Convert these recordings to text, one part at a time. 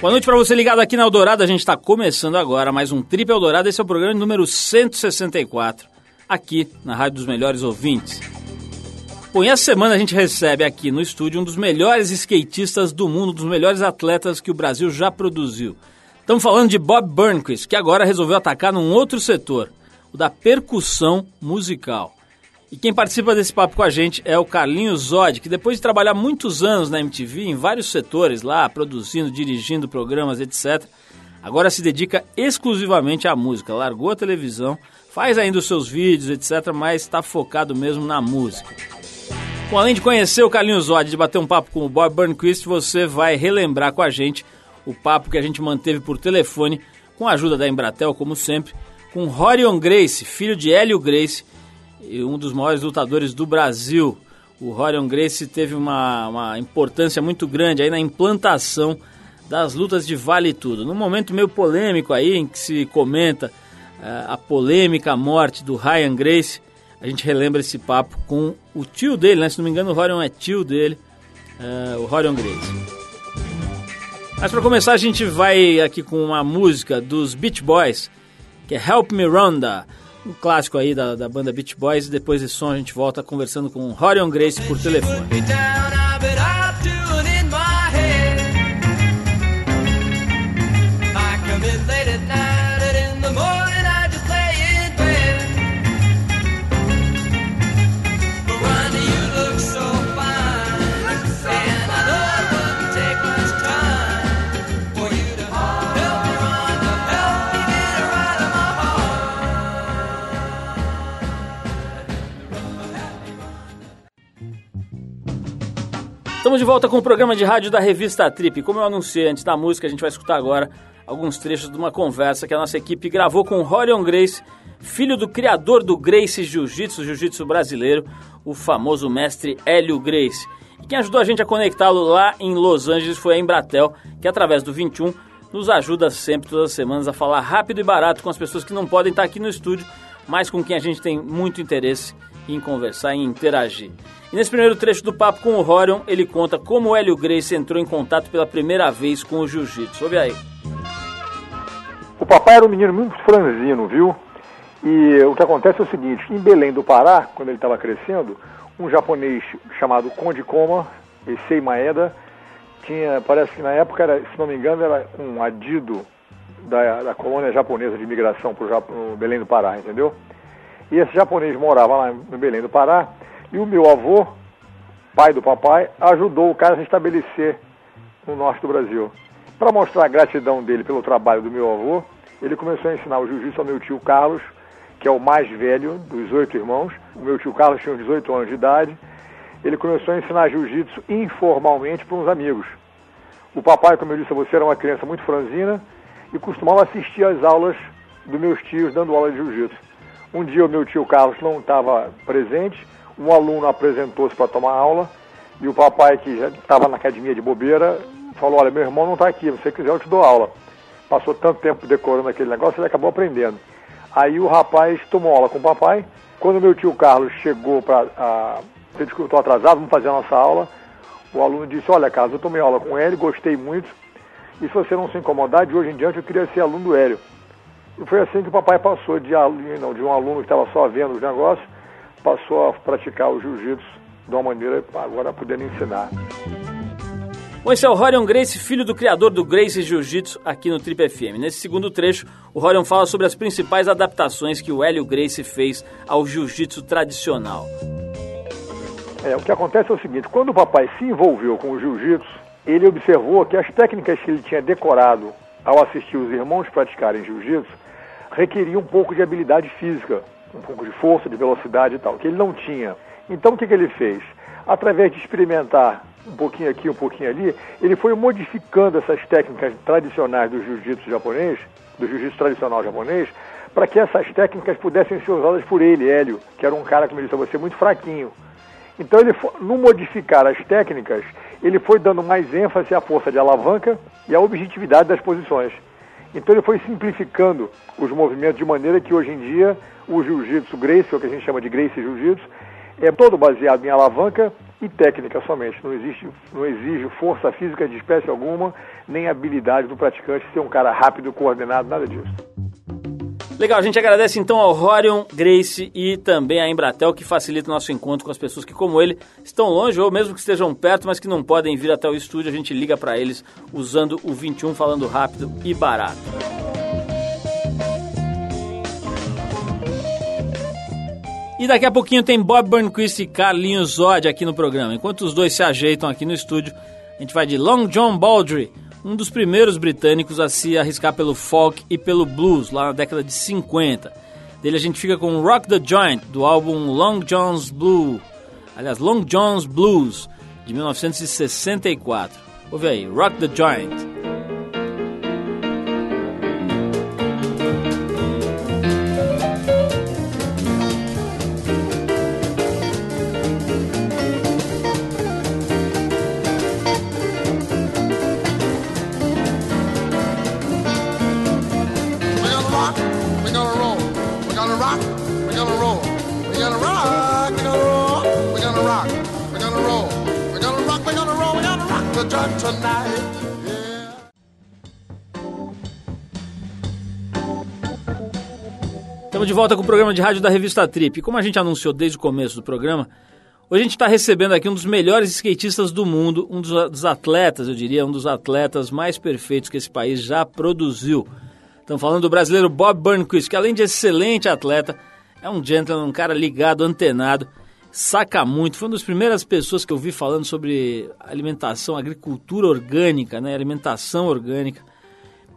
Boa noite para você ligado aqui na Eldorado. A gente está começando agora mais um Trip Eldorado. Esse é o programa número 164, aqui na Rádio dos Melhores Ouvintes. Bom, e essa semana a gente recebe aqui no estúdio um dos melhores skatistas do mundo, um dos melhores atletas que o Brasil já produziu. Estamos falando de Bob Burnquist, que agora resolveu atacar num outro setor, o da percussão musical. E quem participa desse papo com a gente é o Carlinhos Zod, que depois de trabalhar muitos anos na MTV, em vários setores lá, produzindo, dirigindo programas, etc., agora se dedica exclusivamente à música. Largou a televisão, faz ainda os seus vídeos, etc., mas está focado mesmo na música. Bom, além de conhecer o Carlinhos Zod, de bater um papo com o Bob Burnquist, você vai relembrar com a gente o papo que a gente manteve por telefone, com a ajuda da Embratel, como sempre, com Rorion Grace, filho de Hélio Grace, e um dos maiores lutadores do Brasil. O Rorion Grace teve uma, uma importância muito grande aí na implantação das lutas de vale tudo. Num momento meio polêmico aí, em que se comenta uh, a polêmica morte do Ryan Grace, a gente relembra esse papo com o tio dele, né? Se não me engano, o Rorion é tio dele, uh, o Rorion Grace. Mas para começar, a gente vai aqui com uma música dos Beach Boys, que é Help Me Rhonda um clássico aí da, da banda Beach Boys. E depois desse som a gente volta conversando com Rorion Grace por telefone. Estamos de volta com o programa de rádio da revista Trip. Como eu anunciei antes da música, a gente vai escutar agora alguns trechos de uma conversa que a nossa equipe gravou com Rorion Grace, filho do criador do Grace Jiu-Jitsu, Jiu-Jitsu brasileiro, o famoso mestre Hélio Grace. E quem ajudou a gente a conectá-lo lá em Los Angeles foi a Embratel, que através do 21 nos ajuda sempre, todas as semanas, a falar rápido e barato com as pessoas que não podem estar aqui no estúdio, mas com quem a gente tem muito interesse em conversar e interagir. E nesse primeiro trecho do papo com o Rorion, ele conta como o Hélio Grace entrou em contato pela primeira vez com o jiu-jitsu. Ouve aí. O papai era um menino muito franzino, viu? E o que acontece é o seguinte, em Belém do Pará, quando ele estava crescendo, um japonês chamado Conde Koma, Issei Maeda, tinha, parece que na época, era, se não me engano, era um adido da, da colônia japonesa de imigração para o Belém do Pará, entendeu? E esse japonês morava lá no Belém do Pará, e o meu avô, pai do papai, ajudou o cara a se estabelecer no norte do Brasil. Para mostrar a gratidão dele pelo trabalho do meu avô, ele começou a ensinar o jiu-jitsu ao meu tio Carlos, que é o mais velho dos oito irmãos. O meu tio Carlos tinha 18 anos de idade. Ele começou a ensinar jiu-jitsu informalmente para uns amigos. O papai, como eu disse a você, era uma criança muito franzina e costumava assistir às aulas dos meus tios dando aula de jiu-jitsu. Um dia o meu tio Carlos não estava presente um aluno apresentou-se para tomar aula e o papai, que já estava na academia de bobeira, falou: Olha, meu irmão não está aqui, se você quiser eu te dou aula. Passou tanto tempo decorando aquele negócio, ele acabou aprendendo. Aí o rapaz tomou aula com o papai. Quando meu tio Carlos chegou para. Que eu estou atrasado, vamos fazer a nossa aula. O aluno disse: Olha, Carlos, eu tomei aula com ele, gostei muito. E se você não se incomodar, de hoje em diante eu queria ser aluno do Hélio. E foi assim que o papai passou de, não, de um aluno que estava só vendo os negócios passou a praticar o jiu-jitsu de uma maneira agora podendo ensinar. Bom, esse é o Rorion Grace, filho do criador do Grace Jiu-Jitsu aqui no Trip FM. Nesse segundo trecho, o Rorion fala sobre as principais adaptações que o Hélio Grace fez ao jiu-jitsu tradicional. É, o que acontece é o seguinte, quando o papai se envolveu com o jiu-jitsu, ele observou que as técnicas que ele tinha decorado ao assistir os irmãos praticarem jiu-jitsu requeriam um pouco de habilidade física, um pouco de força, de velocidade e tal, que ele não tinha. Então o que, que ele fez? Através de experimentar um pouquinho aqui, um pouquinho ali, ele foi modificando essas técnicas tradicionais do jiu-jitsu japonês, do jiu-jitsu tradicional japonês, para que essas técnicas pudessem ser usadas por ele, Hélio, que era um cara, como eu disse a você, muito fraquinho. Então, ele, no modificar as técnicas, ele foi dando mais ênfase à força de alavanca e à objetividade das posições. Então, ele foi simplificando os movimentos de maneira que hoje em dia o jiu-jitsu Gracie, o que a gente chama de Gracie Jiu-Jitsu, é todo baseado em alavanca e técnica somente. Não, existe, não exige força física de espécie alguma, nem habilidade do praticante ser um cara rápido, coordenado, nada disso. Legal, a gente agradece então ao Rorion, Grace e também à Embratel que facilita o nosso encontro com as pessoas que, como ele, estão longe ou mesmo que estejam perto, mas que não podem vir até o estúdio. A gente liga para eles usando o 21 falando rápido e barato. E daqui a pouquinho tem Bob Burnquist e Carlinhos Zod aqui no programa. Enquanto os dois se ajeitam aqui no estúdio, a gente vai de Long John Baldry, um dos primeiros britânicos a se arriscar pelo folk e pelo blues lá na década de 50. Dele a gente fica com Rock the Joint, do álbum Long John's Blue, aliás, Long John's Blues, de 1964. Ouve aí, Rock the Joint. Volta com o programa de rádio da revista Trip. Como a gente anunciou desde o começo do programa, hoje a gente está recebendo aqui um dos melhores skatistas do mundo, um dos atletas, eu diria, um dos atletas mais perfeitos que esse país já produziu. Estamos falando do brasileiro Bob Burnquist, que além de excelente atleta, é um gentleman, um cara ligado, antenado, saca muito. Foi uma das primeiras pessoas que eu vi falando sobre alimentação, agricultura orgânica, né? alimentação orgânica.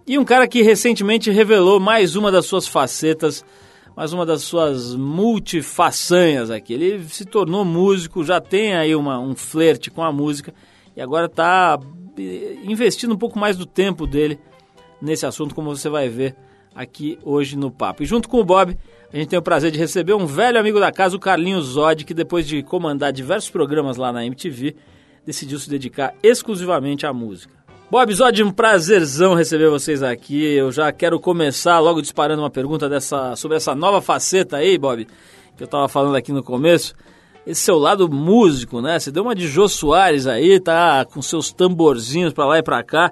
E um cara que recentemente revelou mais uma das suas facetas mais uma das suas multifaçanhas aqui. Ele se tornou músico, já tem aí uma, um flerte com a música e agora está eh, investindo um pouco mais do tempo dele nesse assunto, como você vai ver aqui hoje no Papo. E junto com o Bob, a gente tem o prazer de receber um velho amigo da casa, o Carlinhos Zod, que depois de comandar diversos programas lá na MTV, decidiu se dedicar exclusivamente à música. Bom episódio, um prazerzão receber vocês aqui. Eu já quero começar logo disparando uma pergunta dessa, sobre essa nova faceta aí, Bob, que eu tava falando aqui no começo. Esse seu lado músico, né? Você deu uma de Jô Soares aí, tá com seus tamborzinhos para lá e para cá,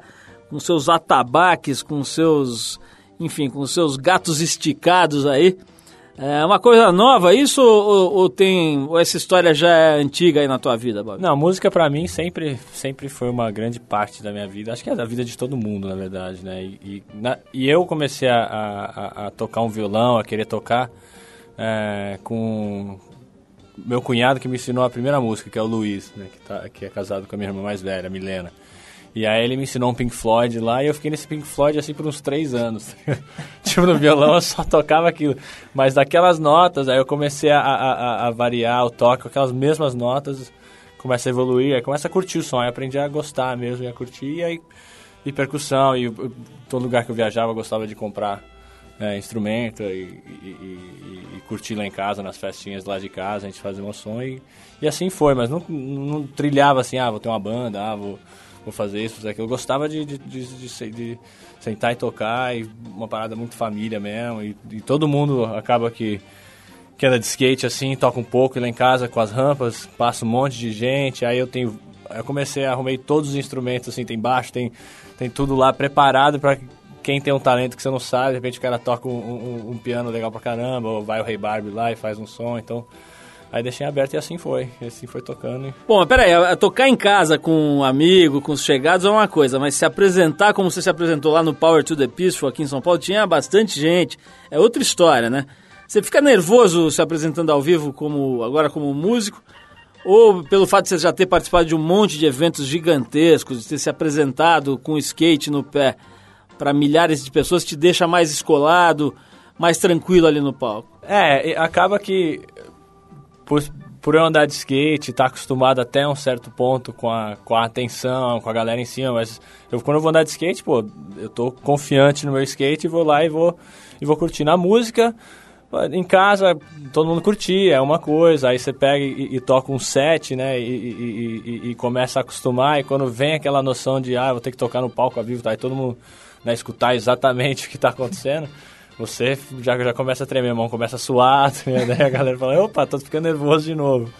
com seus atabaques, com seus, enfim, com seus gatos esticados aí. É uma coisa nova isso ou, ou, tem ou essa história já é antiga aí na tua vida, Bob? Não, música para mim sempre sempre foi uma grande parte da minha vida. Acho que é da vida de todo mundo, na verdade, né? E, e, na, e eu comecei a, a, a, tocar um violão, a querer tocar é, com meu cunhado que me ensinou a primeira música, que é o Luiz, né? Que, tá, que é casado com a minha irmã mais velha, a Milena. E aí ele me ensinou um Pink Floyd lá e eu fiquei nesse Pink Floyd assim por uns três anos. tipo, no violão eu só tocava aquilo. Mas daquelas notas, aí eu comecei a, a, a variar o toque, aquelas mesmas notas, começa a evoluir, aí começa a curtir o som, aí aprendi a gostar mesmo, e a curtir, e aí e percussão, e todo lugar que eu viajava eu gostava de comprar é, instrumento e, e, e, e, curtir lá em casa, nas festinhas lá de casa, a gente fazia um som e, e assim foi, mas não, não trilhava assim, ah, vou ter uma banda, ah, vou vou fazer isso, fazer aquilo. Eu gostava de, de, de, de, sentar e tocar, e uma parada muito família mesmo. E, e, todo mundo acaba que, que anda de skate assim, toca um pouco e lá em casa com as rampas, passa um monte de gente. Aí eu tenho. Eu comecei arrumei todos os instrumentos, assim, tem baixo, tem, tem tudo lá preparado para quem tem um talento que você não sabe, de repente o cara toca um, um, um piano legal pra caramba, ou vai o Rei Barbie lá e faz um som, então Aí deixei aberto e assim foi. E assim foi tocando. Bom, peraí, tocar em casa com um amigo, com os chegados é uma coisa, mas se apresentar como você se apresentou lá no Power to the Peaceful aqui em São Paulo, tinha bastante gente. É outra história, né? Você fica nervoso se apresentando ao vivo como agora como músico? Ou pelo fato de você já ter participado de um monte de eventos gigantescos, de ter se apresentado com skate no pé para milhares de pessoas, te deixa mais escolado, mais tranquilo ali no palco? É, acaba que por, por eu andar de skate, estar tá acostumado até um certo ponto com a, com a atenção, com a galera em cima, mas eu, quando eu vou andar de skate, pô, eu tô confiante no meu skate e vou lá e vou, e vou curtir. Na música, em casa, todo mundo curtia, é uma coisa, aí você pega e, e toca um set, né, e, e, e, começa a acostumar, e quando vem aquela noção de, ah, vou ter que tocar no palco ao vivo, tá, aí todo mundo, né, escutar exatamente o que está acontecendo você já, já começa a tremer, a mão começa a suar, né? a galera fala, opa, tô ficando nervoso de novo.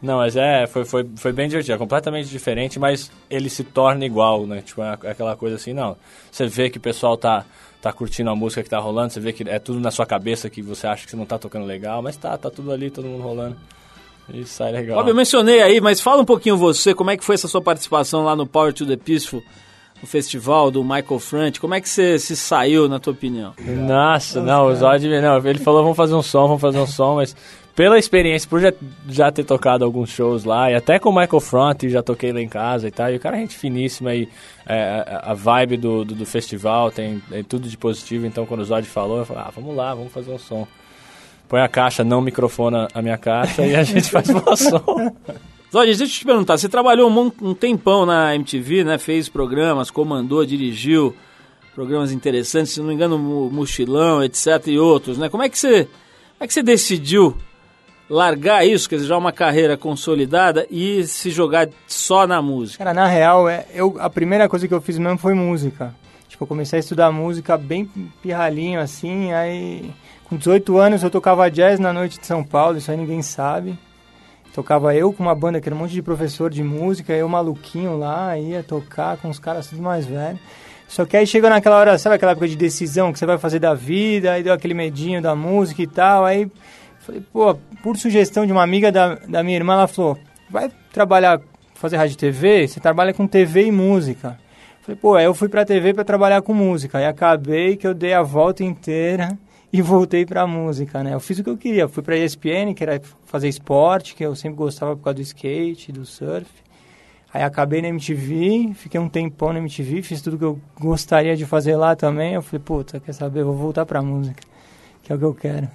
Não, mas é, foi, foi, foi bem divertido, é completamente diferente, mas ele se torna igual, né? Tipo, é aquela coisa assim, não. Você vê que o pessoal tá, tá curtindo a música que tá rolando, você vê que é tudo na sua cabeça que você acha que você não tá tocando legal, mas tá, tá tudo ali, todo mundo rolando. E sai legal. Óbvio, eu mencionei aí, mas fala um pouquinho você, como é que foi essa sua participação lá no Power to the Peaceful, no festival do Michael Front, como é que você se saiu, na tua opinião? Nossa, não, o Zod, não, ele falou, vamos fazer um som, vamos fazer um som, mas pela experiência, por já, já ter tocado alguns shows lá, e até com o Michael Front, já toquei lá em casa e tal, e o cara é gente finíssima, e é, a vibe do, do, do festival tem, tem, tudo de positivo, então quando o Zod falou, eu falei, ah, vamos lá, vamos fazer um som. Põe a caixa, não microfona a minha caixa, e a gente faz o som. Zod, deixa eu te perguntar, você trabalhou um, um tempão na MTV, né, fez programas, comandou, dirigiu programas interessantes, se não me engano, Mochilão, etc, e outros, né, como é que você... Como é que você decidiu largar isso, quer dizer, já uma carreira consolidada e se jogar só na música? Cara, na real, é, eu, a primeira coisa que eu fiz mesmo foi música. Tipo, eu comecei a estudar música bem pirralhinho, assim, aí... Com 18 anos eu tocava jazz na noite de São Paulo, isso aí ninguém sabe. Tocava eu com uma banda que era um monte de professor de música, eu maluquinho lá, ia tocar com os caras tudo mais velho. Só que aí chegou naquela hora, sabe aquela época de decisão que você vai fazer da vida, aí deu aquele medinho da música e tal, aí Falei, pô, por sugestão de uma amiga da, da minha irmã, ela falou, vai trabalhar, fazer rádio TV? Você trabalha com TV e música. Falei, pô, aí eu fui pra TV para trabalhar com música. Aí acabei que eu dei a volta inteira e voltei pra música, né? Eu fiz o que eu queria. Fui pra ESPN, que era fazer esporte, que eu sempre gostava por causa do skate, do surf. Aí acabei na MTV, fiquei um tempão na MTV, fiz tudo que eu gostaria de fazer lá também. Eu falei, puta, quer saber? Vou voltar pra música, que é o que eu quero.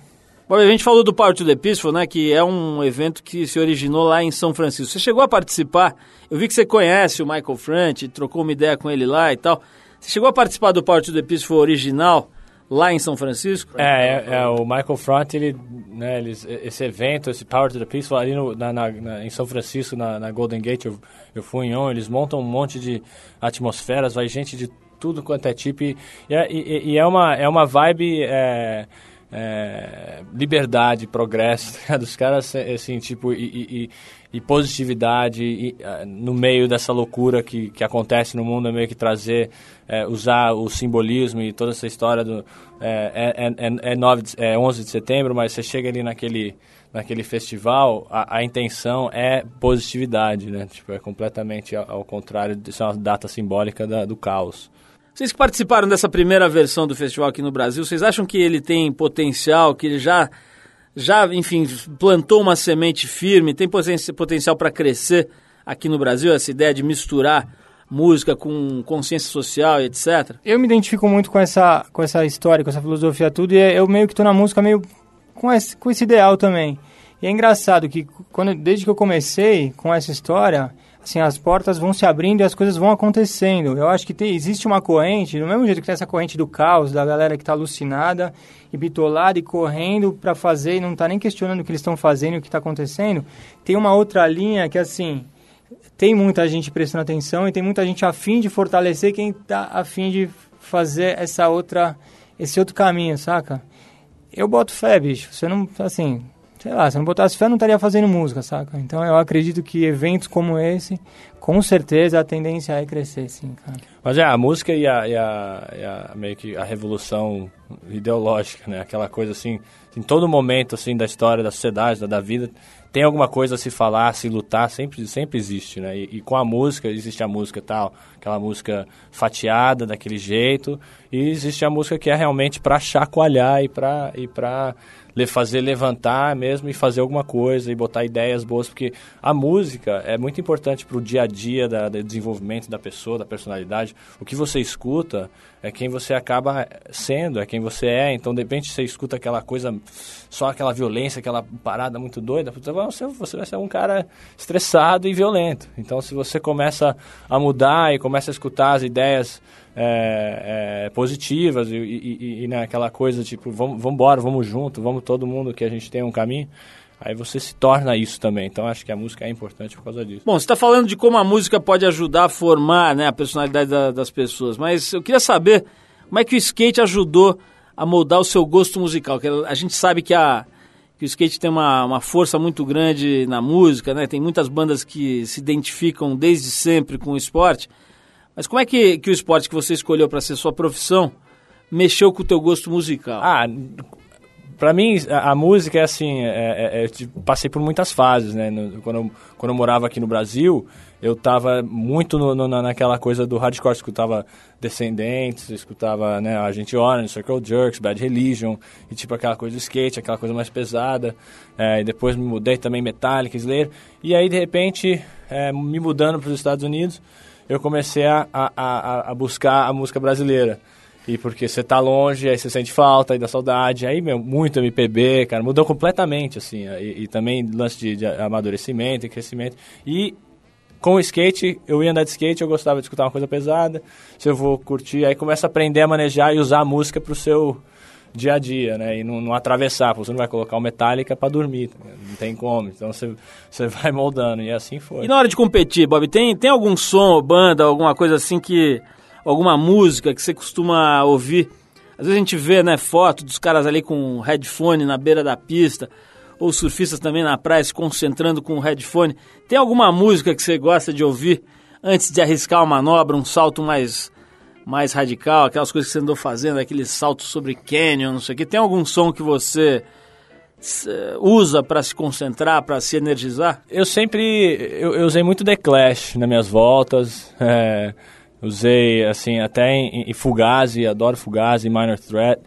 Bom, a gente falou do Power to the Peaceful, né, que é um evento que se originou lá em São Francisco. Você chegou a participar, eu vi que você conhece o Michael Front, trocou uma ideia com ele lá e tal. Você chegou a participar do Power to the Peaceful original lá em São Francisco? É, é, é o Michael Front, ele, né, ele, esse evento, esse Power to the Peaceful ali no, na, na, em São Francisco, na, na Golden Gate, eu, eu fui em on, eles montam um monte de atmosferas, vai gente de tudo quanto é tipo, e, e, e é, uma, é uma vibe... É, é, liberdade, progresso tá dos caras, assim, tipo, e, e, e positividade e, no meio dessa loucura que, que acontece no mundo, é meio que trazer, é, usar o simbolismo e toda essa história do... É, é, é, é, 9 de, é 11 de setembro, mas você chega ali naquele, naquele festival, a, a intenção é positividade, né? Tipo, é completamente ao, ao contrário, isso é uma data simbólica da, do caos. Vocês que participaram dessa primeira versão do festival aqui no Brasil, vocês acham que ele tem potencial, que ele já, já enfim, plantou uma semente firme, tem potencial para crescer aqui no Brasil, essa ideia de misturar música com consciência social e etc? Eu me identifico muito com essa, com essa história, com essa filosofia tudo, e eu meio que estou na música meio com esse, com esse ideal também. E é engraçado que quando, desde que eu comecei com essa história, assim, as portas vão se abrindo e as coisas vão acontecendo. Eu acho que tem, existe uma corrente, do mesmo jeito que tem essa corrente do caos, da galera que está alucinada e bitolada e correndo para fazer e não está nem questionando o que eles estão fazendo e o que está acontecendo, tem uma outra linha que, assim, tem muita gente prestando atenção e tem muita gente afim de fortalecer quem está afim de fazer essa outra, esse outro caminho, saca? Eu boto fé, bicho. Você não, assim, sei lá, se não botasse fé, eu não estaria fazendo música, saca? Então eu acredito que eventos como esse, com certeza a tendência é crescer, sim, cara. Mas é, a música e a, e a, e a meio que a revolução ideológica, né? Aquela coisa assim, em todo momento assim da história da sociedade, da, da vida, tem alguma coisa a se falar, a se lutar, sempre, sempre existe, né? E, e, com a música, existe a música tal, aquela música fatiada daquele jeito, e existe a música que é realmente para chacoalhar e para e para fazer levantar mesmo e fazer alguma coisa e botar ideias boas, porque a música é muito importante para o dia a dia da, do desenvolvimento da pessoa, da personalidade. O que você escuta é quem você acaba sendo, é quem você é. Então, de repente, você escuta aquela coisa, só aquela violência, aquela parada muito doida, você, você vai ser um cara estressado e violento. Então, se você começa a mudar e começa a escutar as ideias é, é, positivas e, e, e né, aquela coisa tipo, vamos, vamos embora, vamos junto, vamos todo mundo que a gente tem um caminho, aí você se torna isso também. Então acho que a música é importante por causa disso. Bom, você está falando de como a música pode ajudar a formar né, a personalidade da, das pessoas, mas eu queria saber como é que o skate ajudou a moldar o seu gosto musical. Que a gente sabe que, a, que o skate tem uma, uma força muito grande na música, né? Tem muitas bandas que se identificam desde sempre com o esporte. Mas como é que, que o esporte que você escolheu para ser sua profissão mexeu com o teu gosto musical? Ah, para mim, a, a, música é assim, é, é, é, eu passei por muitas fases, né? No, quando, eu, quando eu morava aqui no Brasil, eu tava muito no, no, naquela coisa do hardcore, escutava Descendentes, escutava né, Agent Orange, Circle Jerks, Bad Religion, e tipo aquela coisa do skate, aquela coisa mais pesada. É, e depois me mudei também Metallica, Slayer. E aí, de repente, é, me mudando para os Estados Unidos, eu comecei a, a, a buscar a música brasileira. E porque você tá longe, aí você sente falta, aí dá saudade. Aí, meu, muito MPB, cara, mudou completamente, assim. E, e também lance de, de, amadurecimento e crescimento. E com o skate, eu ia andar de skate, eu gostava de escutar uma coisa pesada. Se eu vou curtir, aí começa a aprender a manejar e usar a música pro seu dia a dia, né? E não, não atravessar, você não vai colocar o Metallica para dormir, tá não tem como. Então você, você vai moldando, e assim foi. E na hora de competir, Bob, tem, tem algum som, banda, alguma coisa assim que alguma música que você costuma ouvir. Às vezes a gente vê, né, foto dos caras ali com headphone na beira da pista, ou surfistas também na praia se concentrando com o headphone. Tem alguma música que você gosta de ouvir antes de arriscar uma manobra, um salto mais mais radical, aquelas coisas que você andou fazendo, aqueles saltos sobre canyon, não sei o que. Tem algum som que você usa para se concentrar, para se energizar? Eu sempre eu, eu, usei muito The Clash nas minhas voltas. É, Usei, assim, até em, em Fugazi, adoro Fugazi, Minor Threat.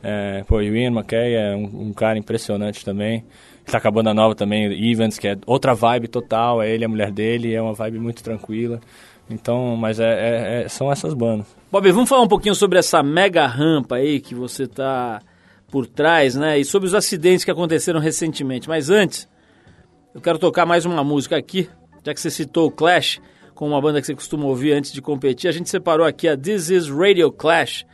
É, pô, o Ian McKay é um, um, cara impressionante também. Tá acabando a nova também, Evans, que é outra vibe total, é ele a mulher dele, é uma vibe muito tranquila. Então, mas é, é, é, são essas bandas. Bob, vamos falar um pouquinho sobre essa mega rampa aí que você tá por trás, né? E sobre os acidentes que aconteceram recentemente. Mas antes, eu quero tocar mais uma música aqui, já que você citou o Clash com uma banda que você costuma ouvir antes de competir. A gente separou aqui a This Is Radio Clash.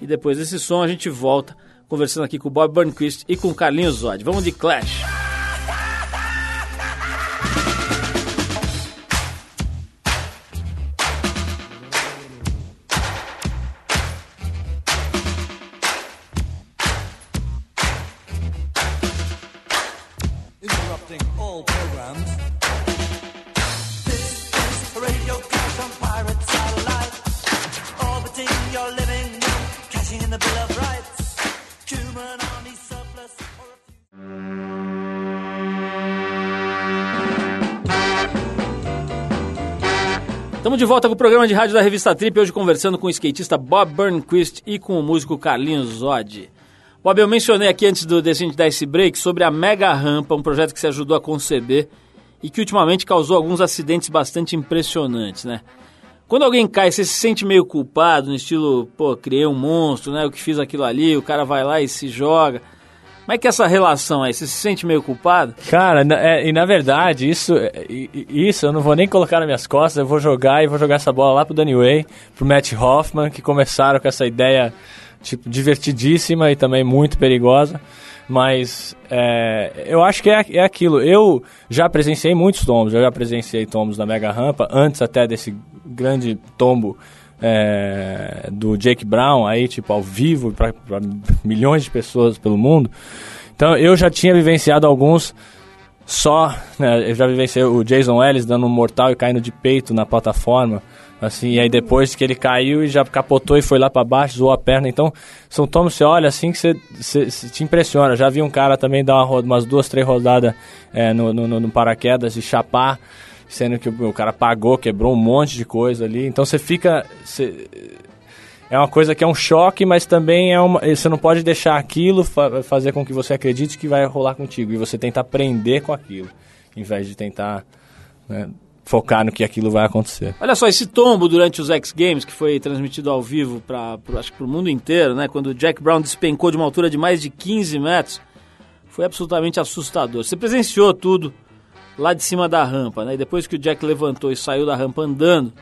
E depois desse som a gente volta conversando aqui com o Bob Burnquist e com o Carlinhos Zod. Vamos de Clash. Volta com o programa de rádio da revista Trip, hoje conversando com o skatista Bob Burnquist e com o músico Carlinhos Zod. Bob, eu mencionei aqui antes do Descente dar esse break sobre a Mega Rampa, um projeto que você ajudou a conceber e que ultimamente causou alguns acidentes bastante impressionantes, né? Quando alguém cai, você se sente meio culpado, no estilo, pô, criei um monstro, né? Eu que fiz aquilo ali, o cara vai lá e se joga. Como é que é essa relação aí? Você se sente meio culpado? Cara, é, e na verdade, isso, isso eu não vou nem colocar nas minhas costas, eu vou jogar e vou jogar essa bola lá pro Danny Way, pro Matt Hoffman, que começaram com essa ideia, tipo, divertidíssima e também muito perigosa. Mas é, eu acho que é, é aquilo. Eu já presenciei muitos tombos, eu já presenciei tombos na Mega Rampa, antes até desse grande tombo é, do Jake Brown aí, tipo, ao vivo, para milhões de pessoas pelo mundo. Então eu já tinha vivenciado alguns só, né, eu já vivenciei o Jason Ellis dando um mortal e caindo de peito na plataforma, assim, e aí depois que ele caiu e já capotou e foi lá para baixo, zoou a perna, então são tomos você olha assim que você, você, você, te impressiona, já vi um cara também dar uma, umas duas, três rodadas é, no, no, no paraquedas e chapar, sendo que o, cara pagou, quebrou um monte de coisa ali. Então você fica. Você, é uma coisa que é um choque, mas também é uma. Você não pode deixar aquilo fa fazer com que você acredite que vai rolar contigo. E você tenta aprender com aquilo, em vez de tentar né, focar no que aquilo vai acontecer. Olha só, esse tombo durante os X Games, que foi transmitido ao vivo para acho que para o mundo inteiro, né? Quando o Jack Brown despencou de uma altura de mais de 15 metros, foi absolutamente assustador. Você presenciou tudo lá de cima da rampa, né? E depois que o Jack levantou e saiu da rampa andando,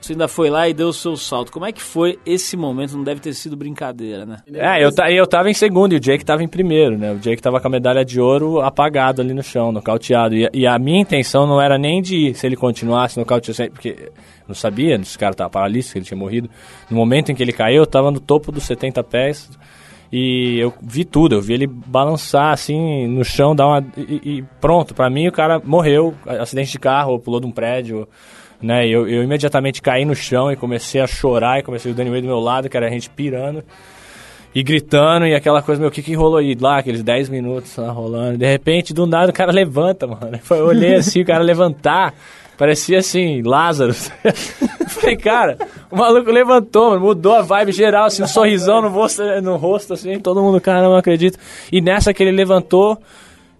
você ainda foi lá e deu o seu salto. Como é que foi esse momento? Não deve ter sido brincadeira, né? É, eu, eu tava em segundo e o Jake tava em primeiro, né? O Jake tava com a medalha de ouro apagado ali no chão, nocauteado. E, e a minha intenção não era nem de ir, se ele continuasse nocauteado, porque não sabia, esse cara tava paralítico, ele tinha morrido. No momento em que ele caiu, eu tava no topo dos 70 pés E eu vi tudo, eu vi ele balançar assim no chão, dar uma. E, e pronto, pra mim o cara morreu, acidente de carro, pulou de um prédio. Né, eu, eu imediatamente caí no chão e comecei a chorar e comecei o Danny Way do meu lado, que era a gente pirando e gritando e aquela coisa, meu, o que que rolou aí? Lá, aqueles 10 minutos lá rolando. De repente, do nada, o cara levanta, mano. Eu olhei assim, o cara levantar. Parecia assim, Lázaro. Falei, cara, o maluco levantou, mudou a vibe geral, assim, um sorrisão no rosto, no rosto, assim, todo mundo, cara, não acredito. E nessa que ele levantou,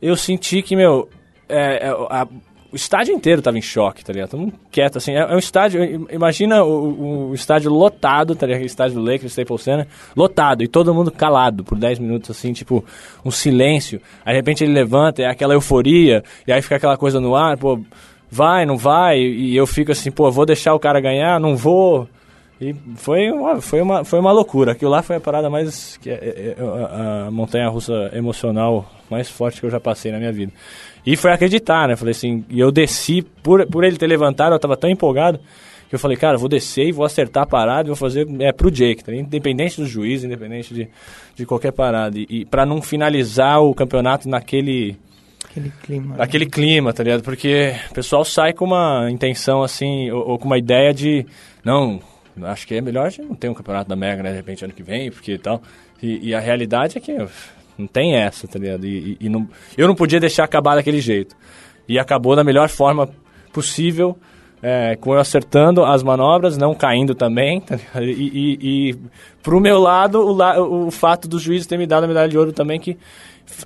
eu senti que, meu, é, é a, o estádio inteiro tava em choque, tá ligado? Todo mundo quieto, assim. É, é um estádio, imagina o, o, estádio lotado, tá ligado? Estádio do Lakers, Staples Center, lotado, e todo mundo calado por 10 minutos, assim, tipo, um silêncio. Aí, de repente, ele levanta, é aquela euforia, e aí fica aquela coisa no ar, pô, vai, não vai, e eu fico assim, pô, vou deixar o cara ganhar, não vou... E foi uma, foi uma, foi uma loucura. Aquilo lá foi a parada mais. Que, é, é, a, a montanha russa emocional mais forte que eu já passei na minha vida. E foi acreditar, né? Falei assim, e eu desci, por, por ele ter levantado, eu tava tão empolgado, que eu falei, cara, vou descer e vou acertar a parada e vou fazer é, pro Jake, tá? independente do juiz, independente de, de qualquer parada. E, e para não finalizar o campeonato naquele. Aquele clima. Né? Aquele clima, tá ligado? Porque o pessoal sai com uma intenção assim, ou, ou com uma ideia de, não, acho que é melhor a gente não ter um campeonato da Mega, né, de repente, ano que vem, porque tal. E, e a realidade é que não tem essa, tá ligado? E, e, e não, eu não podia deixar acabar daquele jeito. E acabou da melhor forma possível, é, com eu acertando as manobras, não caindo também. Tá e, e, e pro meu lado, o, la, o, fato do juiz ter me dado a medalha de ouro também, que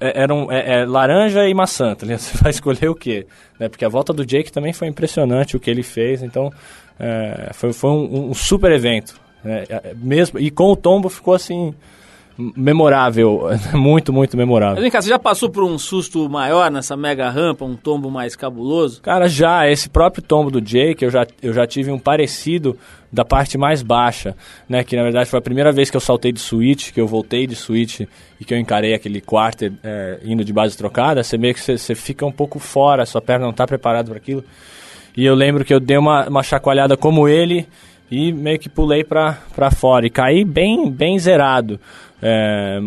é, eram é, é, laranja e maçã, tá? Você vai escolher o quê? Né? Porque a volta do Jake também foi impressionante o que ele fez, então é, foi, foi um, um super evento. Né? É, mesmo, e com o tombo ficou assim memorável, muito, muito memorável. Mas vem cá, você já passou por um susto maior nessa mega rampa, um tombo mais cabuloso? Cara, já, esse próprio tombo do Jake, eu já, eu já tive um parecido da parte mais baixa, né, que na verdade foi a primeira vez que eu saltei de suíte, que eu voltei de suíte e que eu encarei aquele quarter é, indo de base trocada, você meio que você, você fica um pouco fora, sua perna não está preparada para aquilo. E eu lembro que eu dei uma, uma chacoalhada como ele e meio que pulei para fora e caí bem, bem zerado. É,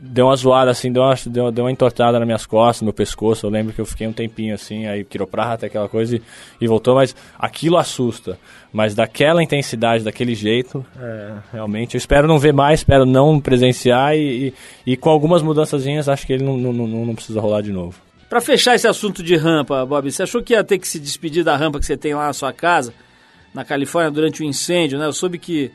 deu uma zoada assim, deu uma, deu, deu uma entortada nas minhas costas, no meu pescoço. Eu lembro que eu fiquei um tempinho assim, aí quiroprata, aquela coisa, e, e voltou, mas aquilo assusta. Mas daquela intensidade, daquele jeito, é, realmente, eu espero não ver mais, espero não presenciar e, e, e com algumas mudanças, acho que ele não, não, não, não precisa rolar de novo. Para fechar esse assunto de rampa, Bob, você achou que ia ter que se despedir da rampa que você tem lá na sua casa, na Califórnia, durante o incêndio, né? Eu soube que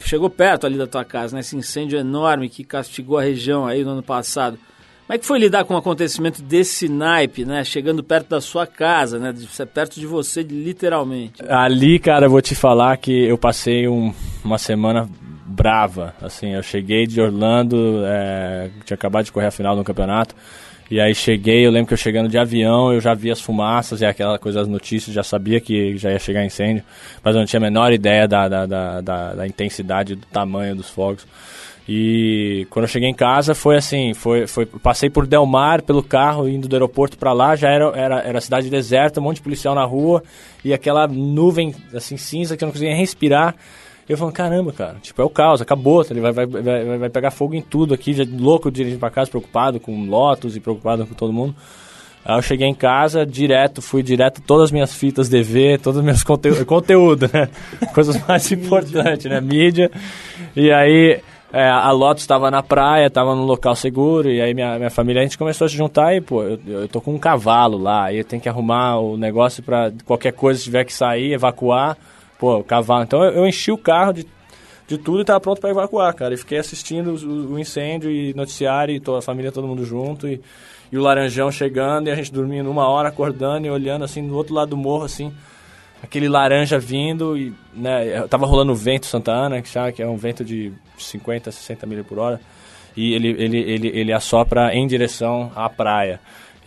chegou perto ali da tua casa, né? Esse incêndio enorme que castigou a região aí no ano passado. Como é que foi lidar com um acontecimento desse naipe, né? Chegando perto da sua casa, né? Perto de você, literalmente. Ali, cara, vou te falar que eu passei um, uma semana brava. Assim, eu cheguei de Orlando, é, tinha acabado de correr a final do campeonato. E aí cheguei, eu lembro que eu chegando de avião, eu já vi as fumaças e aquela coisa das notícias, já sabia que já ia chegar incêndio, mas eu não tinha a menor ideia da, da, da, da, da intensidade, do tamanho dos fogos. E quando eu cheguei em casa foi assim, foi, foi passei por Del Mar pelo carro indo do aeroporto para lá, já era, era era cidade deserta, um monte de policial na rua e aquela nuvem assim cinza que eu não conseguia respirar. Eu falo, caramba, cara, tipo, é o caos, acabou, tá? ele vai, vai, vai, vai pegar fogo em tudo aqui, já louco dirigindo pra casa, preocupado com Lotus e preocupado com todo mundo. Aí eu cheguei em casa, direto, fui direto, todas as minhas fitas DV, todos os meus conteúdos, conteúdo, né? Coisas mais importantes, né? Mídia. E aí é, a Lotus estava na praia, estava num local seguro, e aí minha, minha família, a gente começou a se juntar e, pô, eu, eu tô com um cavalo lá, aí eu tenho que arrumar o negócio para qualquer coisa, se tiver que sair, evacuar pô, cavalo. Então eu, enchi o carro de, de tudo e tava pronto para evacuar, cara. E fiquei assistindo o, o, incêndio e noticiário e toda a família, todo mundo junto. E, e o Laranjão chegando e a gente dormindo uma hora, acordando e olhando assim do outro lado do morro, assim, aquele laranja vindo e, né, tava rolando o vento Santa Ana, que, sabe, que é um vento de 50, 60 milhas por hora. E ele, ele, ele, ele assopra em direção à praia.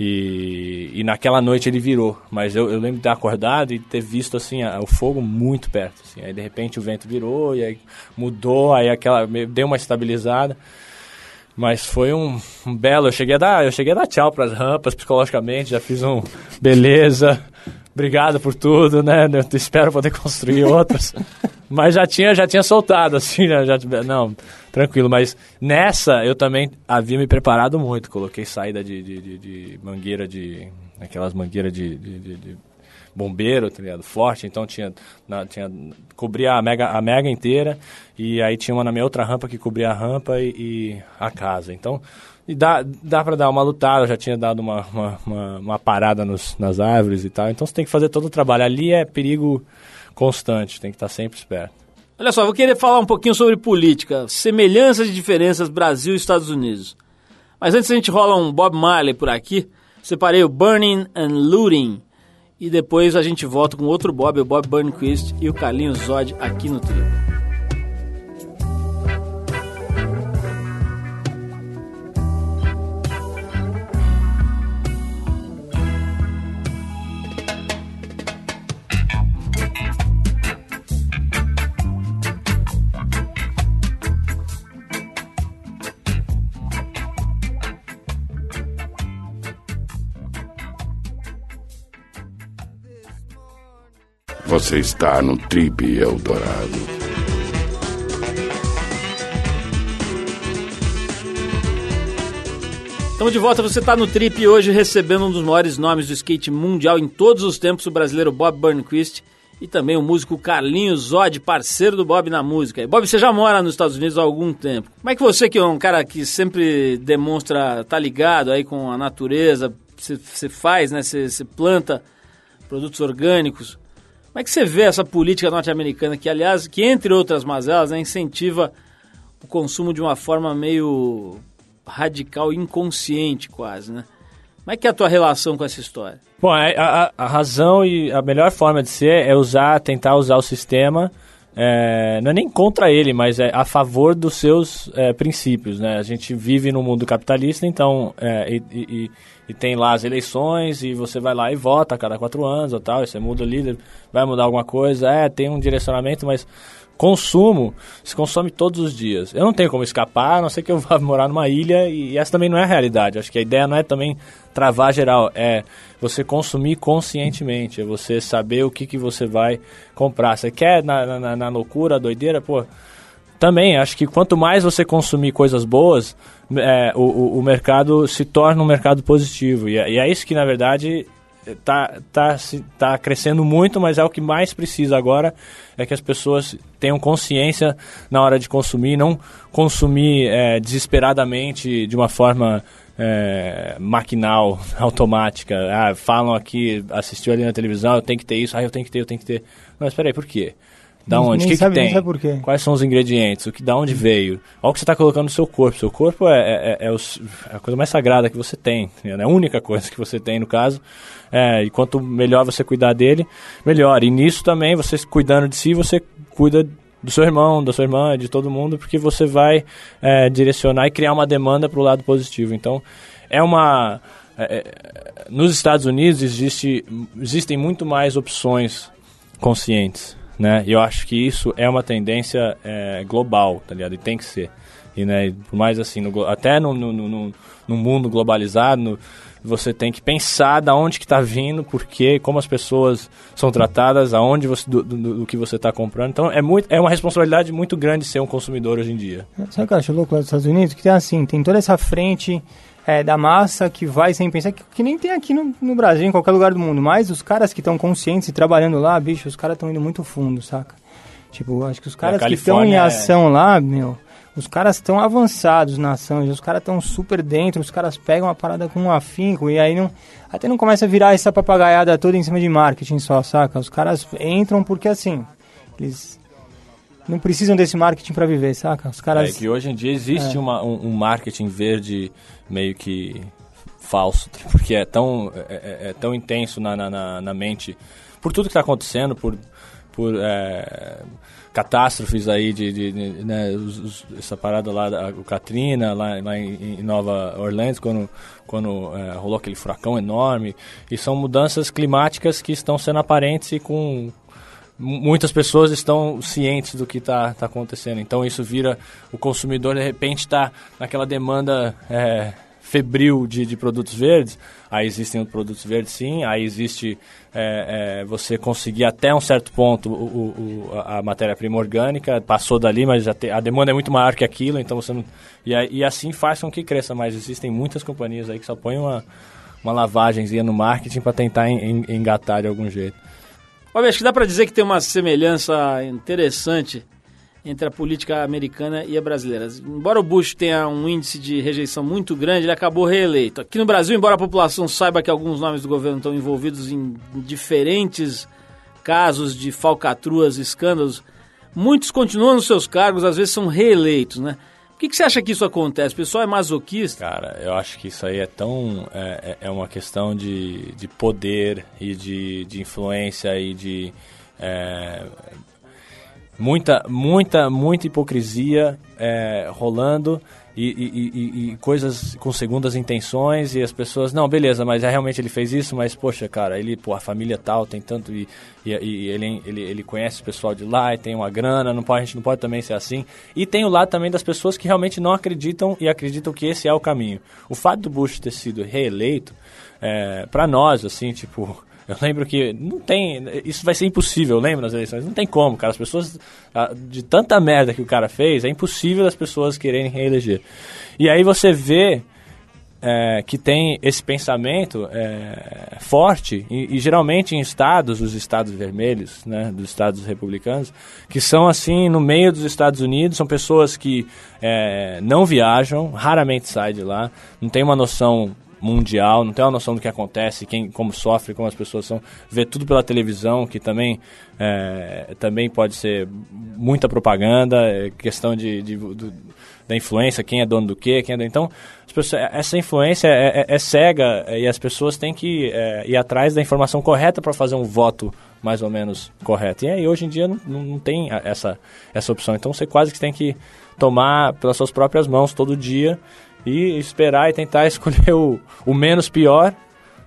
E, e naquela noite ele virou. Mas eu, eu lembro de ter acordado e ter visto assim a, o fogo muito perto. Assim. Aí de repente o vento virou e aí mudou, aí aquela deu uma estabilizada. Mas foi um, um, belo. Eu cheguei a dar, eu cheguei a dar tchau para as rampas psicologicamente, já fiz um beleza. Obrigado por tudo, né? Eu espero poder construir outras. Mas já tinha, já tinha soltado assim, né? Já, não, tranquilo. Mas nessa eu também havia me preparado muito. Coloquei saída de, de, de, de mangueira de. aquelas mangueiras de, de, bombeiro, tá ligado? Forte, então tinha, na, tinha cobria a mega, a mega inteira e aí tinha uma na minha outra rampa que cobria a rampa e, e a casa. Então, e dá, dá para dar uma lutada, eu já tinha dado uma, uma, uma, uma parada nos, nas árvores e tal. Então você tem que fazer todo o trabalho. Ali é perigo constante, tem que estar sempre esperto. Olha só, vou querer falar um pouquinho sobre política, semelhanças e diferenças Brasil e Estados Unidos. Mas antes a gente rola um Bob Marley por aqui. Separei o Burning and Looting. E depois a gente volta com outro Bob, o Bob Burnquist e o Carlinhos Zod aqui no trio. Você está no Trip Eldorado. Estamos de volta, você está no Trip hoje recebendo um dos maiores nomes do skate mundial em todos os tempos, o brasileiro Bob Burnquist e também o músico Carlinhos Zod, parceiro do Bob na música. Bob, você já mora nos Estados Unidos há algum tempo. Como é que você, que é um cara que sempre demonstra tá ligado aí com a natureza, você, faz, né? Você planta produtos orgânicos. Como é que você vê essa política norte-americana que, aliás, que entre outras mazelas, né, incentiva o consumo de uma forma meio radical, inconsciente quase, né? Como é que é a tua relação com essa história? Bom, a, a, a razão e a melhor forma de ser é usar, tentar usar o sistema é, não é nem contra ele, mas é a favor dos seus é, princípios. Né? A gente vive no mundo capitalista, então, é, e, e, e, tem lá as eleições, e você vai lá e vota a cada quatro anos ou tal, e você muda o líder, vai mudar alguma coisa, é, tem um direcionamento, mas consumo se consome todos os dias. Eu não tenho como escapar, a não ser que eu vá morar numa ilha, e essa também não é a realidade. Acho que a ideia não é também travar geral, é você consumir conscientemente, é você saber o que, que você vai comprar. Você quer na, na, na loucura, doideira, pô. Também, acho que quanto mais você consumir coisas boas, é, o, o, mercado se torna um mercado positivo. E, é, e é isso que, na verdade, tá, tá, tá crescendo muito, mas é o que mais precisa agora, é que as pessoas tenham consciência na hora de consumir, não consumir é, desesperadamente de uma forma é, maquinal, automática. Ah, falam aqui, assistiu ali na televisão, eu tenho que ter isso, ah, eu tenho que ter, eu tenho que ter. Mas aí, por quê? Da onde? O que, sabe, que tem? Quais são os ingredientes? O que, da onde veio? Olha o que você está colocando no seu corpo. Seu corpo é, é, é, é, a coisa mais sagrada que você tem. É a única coisa que você tem, no caso. É, e quanto melhor você cuidar dele, melhor. E nisso também, você cuidando de si, você cuida do seu irmão, da sua irmã, de todo mundo, porque você vai é, direcionar e criar uma demanda para o lado positivo. Então, é uma... É, é, nos Estados Unidos existe, existem muito mais opções conscientes né? E eu acho que isso é uma tendência é, global, tá ligado? E tem que ser. E, né, por mais assim, no, até no, no, no, no mundo globalizado, no, você tem que pensar da onde que está vindo, porque como as pessoas são tratadas, aonde você, do, do, do que você está comprando. Então é, muito, é uma responsabilidade muito grande ser um consumidor hoje em dia. Sabe o que eu acho louco lá dos Estados Unidos? Que tem assim, tem toda essa frente é, da massa que vai sem pensar, que, que nem tem aqui no, no, Brasil, em qualquer lugar do mundo. Mas os caras que estão conscientes e trabalhando lá, bicho, os caras estão indo muito fundo, saca? Tipo, acho que os caras que estão em ação é... lá, meu, os caras estão avançados na ação, os caras estão super dentro, os caras pegam a parada com um afinco e aí não, até não começa a virar essa papagaiada toda em cima de marketing só, saca? Os caras entram porque assim, eles não precisam desse marketing para viver, saca? Os caras... É que hoje em dia existe é. uma, um, um, marketing verde meio que falso, porque é tão, é, é, é tão intenso na, na, na, mente, por tudo que está acontecendo, por, por é, catástrofes aí de, de, de né, os, os, essa parada lá, o Katrina, lá, lá em, em, Nova Orleans, quando, quando é, rolou aquele furacão enorme, e são mudanças climáticas que estão sendo aparentes e com muitas pessoas estão cientes do que está tá acontecendo. Então isso vira o consumidor de repente está naquela demanda é, febril de, de produtos verdes, aí existem produtos verdes sim, aí existe é, é, você conseguir até um certo ponto o, o, a matéria-prima orgânica, passou dali, mas te, a demanda é muito maior que aquilo, então você não. E, e assim faz com que cresça, mas existem muitas companhias aí que só põem uma, uma lavagemzinha no marketing para tentar en, en, engatar de algum jeito. Olha, acho que dá para dizer que tem uma semelhança interessante entre a política americana e a brasileira. Embora o Bush tenha um índice de rejeição muito grande, ele acabou reeleito. Aqui no Brasil, embora a população saiba que alguns nomes do governo estão envolvidos em diferentes casos de falcatruas escândalos, muitos continuam nos seus cargos, às vezes são reeleitos, né? Que, que você acha que isso acontece? O pessoal é masoquista? Cara, eu acho que isso aí é tão... É, é, é uma questão de, de poder e de, de influência e de... É, muita, muita, muita hipocrisia é, rolando e, e, e, e, coisas com segundas intenções e as pessoas, não, beleza, mas é, realmente ele fez isso, mas poxa, cara, ele, pô, a família tal tem tanto e, e, ele, ele, ele conhece o pessoal de lá e tem uma grana, não pode, a gente não pode também ser assim. E tem o lado também das pessoas que realmente não acreditam e acreditam que esse é o caminho. O fato do Bush ter sido reeleito, é, para nós, assim, tipo, eu lembro que não tem. Isso vai ser impossível, eu lembro nas eleições. Não tem como, cara. As pessoas. De tanta merda que o cara fez, é impossível as pessoas quererem reeleger. E aí você vê é, que tem esse pensamento é, forte, e, e, geralmente em estados, os estados vermelhos, né, dos estados republicanos, que são assim no meio dos Estados Unidos, são pessoas que é, não viajam, raramente saem de lá, não tem uma noção mundial, não tem uma noção do que acontece, quem, como sofre, como as pessoas são, vê tudo pela televisão, que também, é, também pode ser muita propaganda, é questão de, de do, da influência, quem é dono do quê, quem é dono. Então, pessoas, essa influência é, é, é, cega e as pessoas têm que é, ir atrás da informação correta para fazer um voto mais ou menos correto. E aí, hoje em dia não, não tem essa, essa opção. Então, você quase que tem que tomar pelas suas próprias mãos todo dia e esperar e tentar escolher o, o menos pior,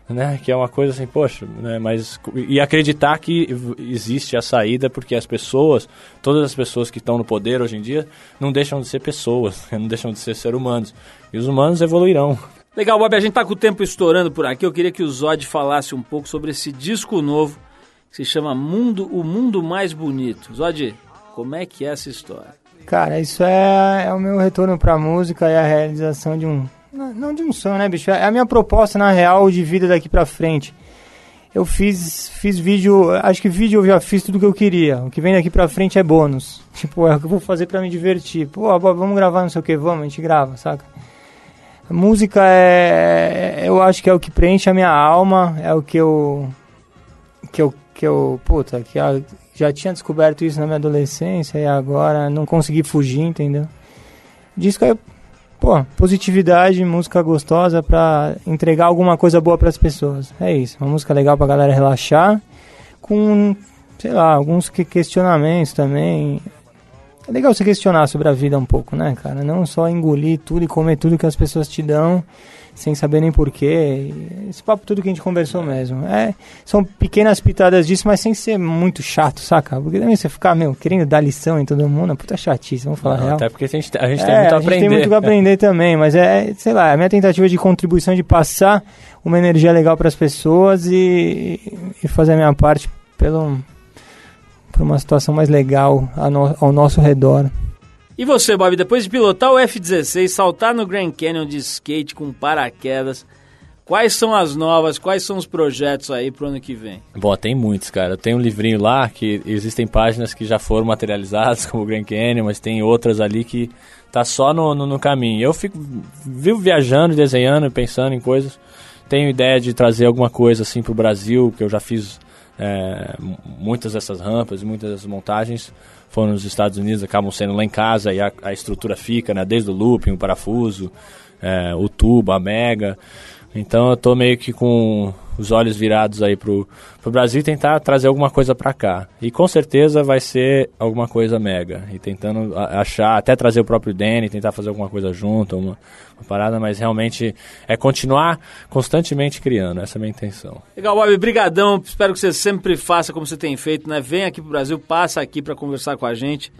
né? Que é uma coisa assim, poxa, né? Mas e acreditar que existe a saída porque as pessoas, todas as pessoas que estão no poder hoje em dia, não deixam de ser pessoas, não deixam de ser seres humanos. E os humanos evoluirão. Legal, Bob, a gente tá com o tempo estourando por aqui. Eu queria que o Zod falasse um pouco sobre esse disco novo que se chama Mundo, o Mundo Mais Bonito. Zod, como é que é essa história? Cara, isso é, é o meu retorno pra música e a realização de um. Não de um sonho, né, bicho? É a minha proposta, na real, de vida daqui pra frente. Eu fiz, fiz vídeo, acho que vídeo eu já fiz tudo que eu queria. O que vem daqui pra frente é bônus. Tipo, é o que eu vou fazer pra me divertir. Pô, vamos gravar não sei o que, vamos, a gente grava, saca? A música é, eu acho que é o que preenche a minha alma, é o que eu, que eu, que eu, puta, que, já tinha descoberto isso na minha adolescência e agora não consegui fugir, entendeu? Disco é, pô, positividade, música gostosa pra entregar alguma coisa boa para as pessoas. É isso, uma música legal pra galera relaxar, com, sei lá, alguns questionamentos também. É legal você questionar sobre a vida um pouco, né, cara? Não só engolir tudo e comer tudo que as pessoas te dão sem saber nem porquê. Esse papo tudo que a gente conversou mesmo. É, são pequenas pitadas disso, mas sem ser muito chato, saca? Porque também você ficar, meu, querendo dar lição em todo mundo, é puta chatice, vamos falar Não, real. Até porque a gente, a gente é, tem muito a, aprender. A gente tem muito que aprender também, mas é, sei lá, a minha tentativa de contribuição de passar uma energia legal para as pessoas e, e fazer a minha parte pelo, por uma situação mais legal ao nosso redor. E você, Bob, depois de pilotar o F-16, saltar no Grand Canyon de skate com paraquedas, quais são as novas, quais são os projetos aí pro ano que vem? Bom, tem muitos, cara. Tem um livrinho lá que existem páginas que já foram materializadas, como o Grand Canyon, mas tem outras ali que tá só no, no, no caminho. Eu fico vivo viajando, desenhando, pensando em coisas. Tenho ideia de trazer alguma coisa assim pro Brasil, que eu já fiz é, muitas dessas rampas, muitas dessas montagens foram nos Estados Unidos, acabam sendo lá em casa e a, a estrutura fica, né? Desde o looping, o parafuso, é, o tubo, a mega. Então eu tô meio que com os olhos virados aí pro, pro Brasil e tentar trazer alguma coisa para cá. E com certeza vai ser alguma coisa mega. E tentando achar, até trazer o próprio Danny, tentar fazer alguma coisa junto, uma, uma parada, mas realmente é continuar constantemente criando, essa é a minha intenção. Legal, Bob, brigadão, espero que você sempre faça como você tem feito, né? Vem aqui pro Brasil, passa aqui para conversar com a gente.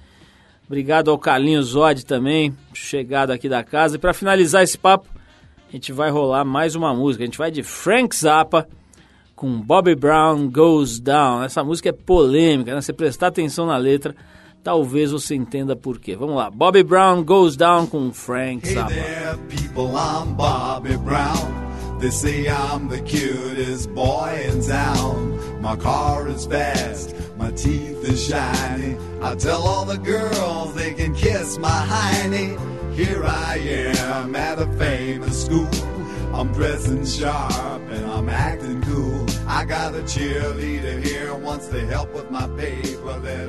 Obrigado ao Carlinhos Zod também, chegado aqui da casa. E para finalizar esse papo, a gente vai rolar mais uma música. A gente vai de Frank Zappa com Bobby Brown Goes Down. Essa música é polêmica, né? Se prestar atenção na letra, talvez você entenda por quê. Vamos lá, Bobby Brown Goes Down com Frank Zappa. Hey there, people, I'm Bobby Brown. They say I'm the cutest boy in town. My car is fast, my teeth is shiny. I tell all the girls they can kiss my hiney. Here I am at a famous school. I'm dressing sharp and I'm acting cool. I got a cheerleader here wants to help with my paper. Let